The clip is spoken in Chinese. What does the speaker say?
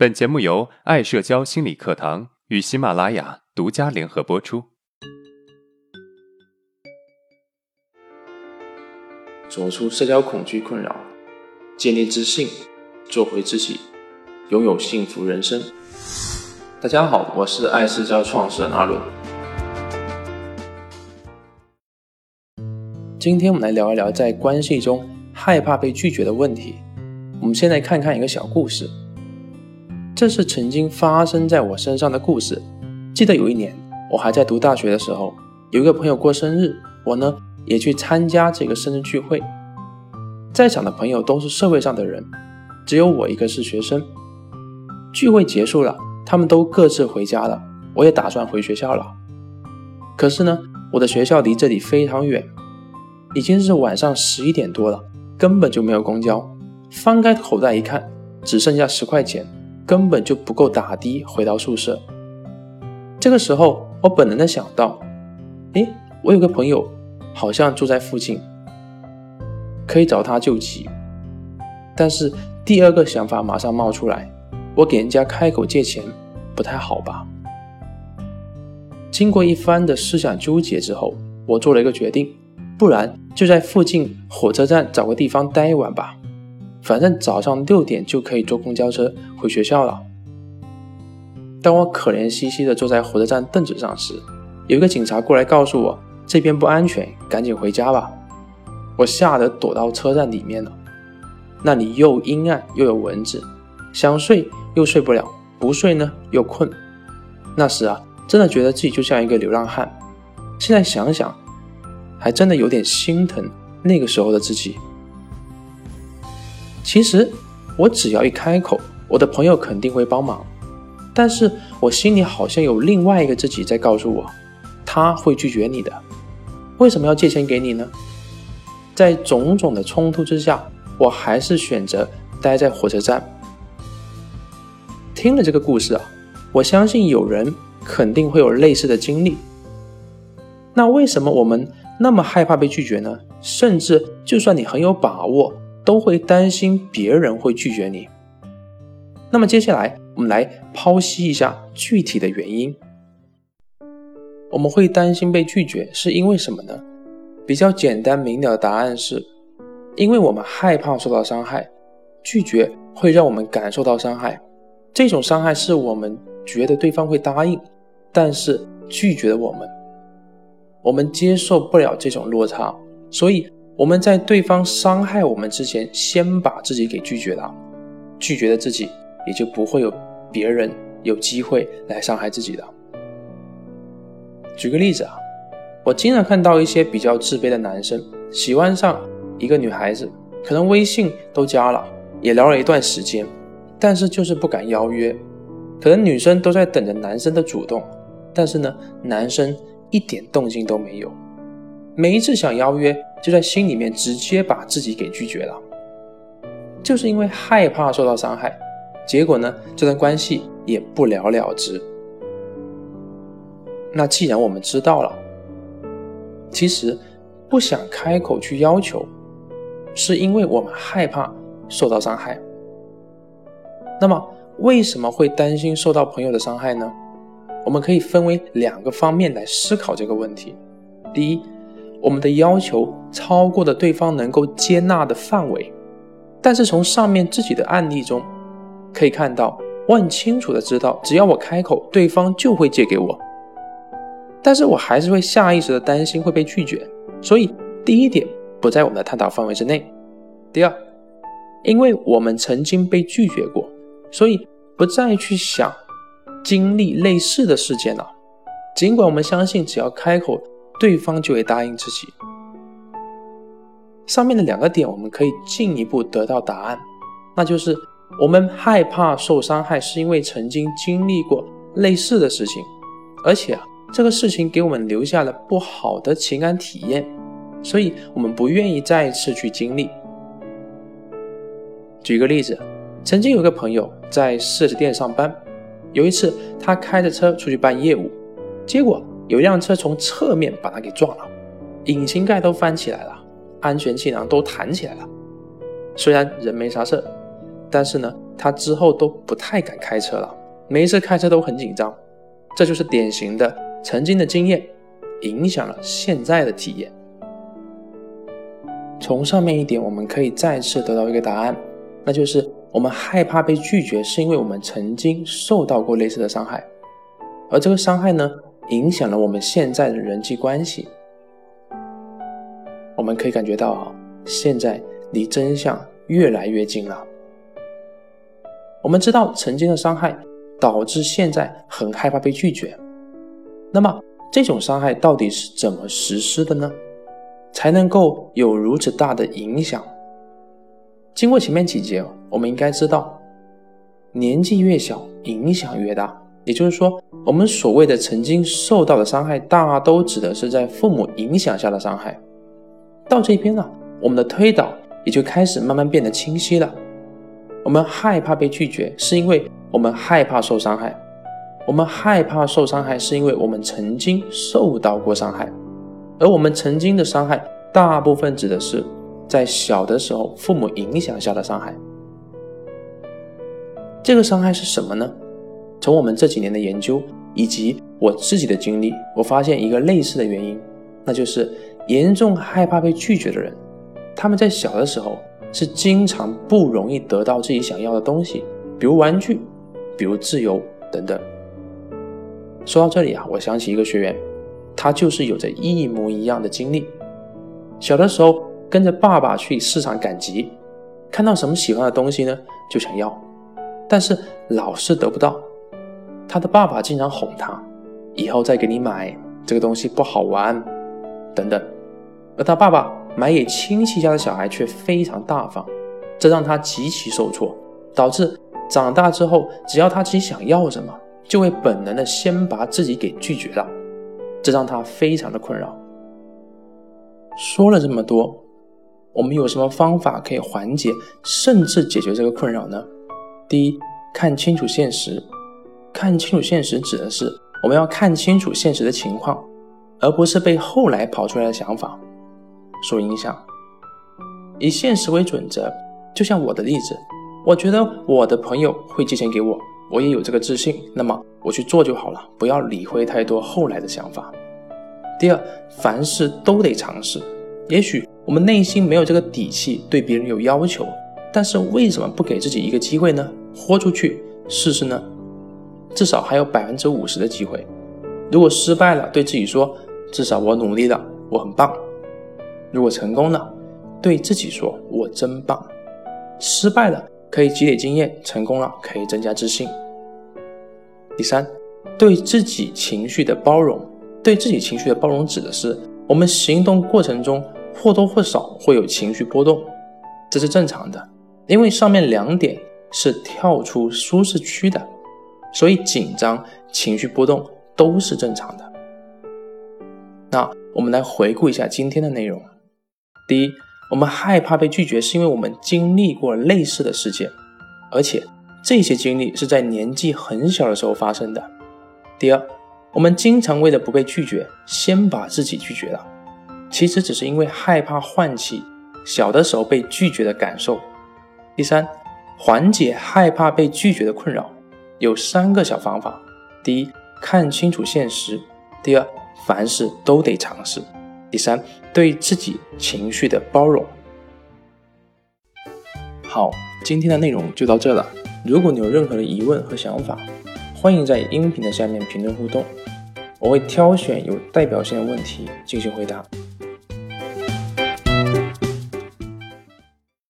本节目由爱社交心理课堂与喜马拉雅独家联合播出。走出社交恐惧困扰，建立自信，做回自己，拥有幸福人生。大家好，我是爱社交创始人阿伦。今天我们来聊一聊在关系中害怕被拒绝的问题。我们先来看看一个小故事。这是曾经发生在我身上的故事。记得有一年，我还在读大学的时候，有一个朋友过生日，我呢也去参加这个生日聚会。在场的朋友都是社会上的人，只有我一个是学生。聚会结束了，他们都各自回家了，我也打算回学校了。可是呢，我的学校离这里非常远，已经是晚上十一点多了，根本就没有公交。翻开口袋一看，只剩下十块钱。根本就不够打的回到宿舍。这个时候，我本能的想到，哎，我有个朋友好像住在附近，可以找他救急。但是第二个想法马上冒出来，我给人家开口借钱不太好吧？经过一番的思想纠结之后，我做了一个决定，不然就在附近火车站找个地方待一晚吧。反正早上六点就可以坐公交车回学校了。当我可怜兮兮地坐在火车站凳子上时，有一个警察过来告诉我这边不安全，赶紧回家吧。我吓得躲到车站里面了，那里又阴暗又有蚊子，想睡又睡不了，不睡呢又困。那时啊，真的觉得自己就像一个流浪汉。现在想想，还真的有点心疼那个时候的自己。其实我只要一开口，我的朋友肯定会帮忙。但是我心里好像有另外一个自己在告诉我，他会拒绝你的。为什么要借钱给你呢？在种种的冲突之下，我还是选择待在火车站。听了这个故事啊，我相信有人肯定会有类似的经历。那为什么我们那么害怕被拒绝呢？甚至就算你很有把握。都会担心别人会拒绝你。那么接下来我们来剖析一下具体的原因。我们会担心被拒绝是因为什么呢？比较简单明了的答案是，因为我们害怕受到伤害，拒绝会让我们感受到伤害。这种伤害是我们觉得对方会答应，但是拒绝了我们，我们接受不了这种落差，所以。我们在对方伤害我们之前，先把自己给拒绝了，拒绝了自己，也就不会有别人有机会来伤害自己的。举个例子啊，我经常看到一些比较自卑的男生喜欢上一个女孩子，可能微信都加了，也聊了一段时间，但是就是不敢邀约。可能女生都在等着男生的主动，但是呢，男生一点动静都没有。每一次想邀约。就在心里面直接把自己给拒绝了，就是因为害怕受到伤害，结果呢，这段关系也不了了之。那既然我们知道了，其实不想开口去要求，是因为我们害怕受到伤害。那么为什么会担心受到朋友的伤害呢？我们可以分为两个方面来思考这个问题。第一。我们的要求超过了对方能够接纳的范围，但是从上面自己的案例中可以看到，我很清楚的知道，只要我开口，对方就会借给我。但是我还是会下意识的担心会被拒绝，所以第一点不在我们的探讨范围之内。第二，因为我们曾经被拒绝过，所以不再去想经历类似的事件了。尽管我们相信，只要开口。对方就会答应自己。上面的两个点，我们可以进一步得到答案，那就是我们害怕受伤害，是因为曾经经历过类似的事情，而且啊，这个事情给我们留下了不好的情感体验，所以我们不愿意再次去经历。举个例子，曾经有个朋友在四 S 店上班，有一次他开着车出去办业务，结果。有一辆车从侧面把他给撞了，引擎盖都翻起来了，安全气囊都弹起来了。虽然人没啥事但是呢，他之后都不太敢开车了，每一次开车都很紧张。这就是典型的曾经的经验影响了现在的体验。从上面一点，我们可以再次得到一个答案，那就是我们害怕被拒绝，是因为我们曾经受到过类似的伤害，而这个伤害呢，影响了我们现在的人际关系。我们可以感觉到啊，现在离真相越来越近了。我们知道曾经的伤害导致现在很害怕被拒绝，那么这种伤害到底是怎么实施的呢？才能够有如此大的影响。经过前面几节，我们应该知道，年纪越小，影响越大。也就是说，我们所谓的曾经受到的伤害，大都指的是在父母影响下的伤害。到这边呢，我们的推导也就开始慢慢变得清晰了。我们害怕被拒绝，是因为我们害怕受伤害；我们害怕受伤害，是因为我们曾经受到过伤害。而我们曾经的伤害，大部分指的是在小的时候父母影响下的伤害。这个伤害是什么呢？从我们这几年的研究以及我自己的经历，我发现一个类似的原因，那就是严重害怕被拒绝的人，他们在小的时候是经常不容易得到自己想要的东西，比如玩具，比如自由等等。说到这里啊，我想起一个学员。他就是有着一模一样的经历。小的时候跟着爸爸去市场赶集，看到什么喜欢的东西呢，就想要，但是老是得不到。他的爸爸经常哄他，以后再给你买这个东西不好玩，等等。而他爸爸买给亲戚家的小孩却非常大方，这让他极其受挫，导致长大之后，只要他自己想要什么，就会本能的先把自己给拒绝了。这让他非常的困扰。说了这么多，我们有什么方法可以缓解甚至解决这个困扰呢？第一，看清楚现实。看清楚现实指的是我们要看清楚现实的情况，而不是被后来跑出来的想法所影响。以现实为准则，就像我的例子，我觉得我的朋友会借钱给我。我也有这个自信，那么我去做就好了，不要理会太多后来的想法。第二，凡事都得尝试。也许我们内心没有这个底气对别人有要求，但是为什么不给自己一个机会呢？豁出去试试呢？至少还有百分之五十的机会。如果失败了，对自己说：“至少我努力了，我很棒。”如果成功了，对自己说：“我真棒。”失败了。可以积累经验，成功了可以增加自信。第三，对自己情绪的包容。对自己情绪的包容指的是我们行动过程中或多或少会有情绪波动，这是正常的，因为上面两点是跳出舒适区的，所以紧张、情绪波动都是正常的。那我们来回顾一下今天的内容。第一。我们害怕被拒绝，是因为我们经历过类似的事件，而且这些经历是在年纪很小的时候发生的。第二，我们经常为了不被拒绝，先把自己拒绝了，其实只是因为害怕唤起小的时候被拒绝的感受。第三，缓解害怕被拒绝的困扰有三个小方法：第一，看清楚现实；第二，凡事都得尝试。第三，对自己情绪的包容。好，今天的内容就到这了。如果你有任何的疑问和想法，欢迎在音频的下面评论互动，我会挑选有代表性的问题进行回答。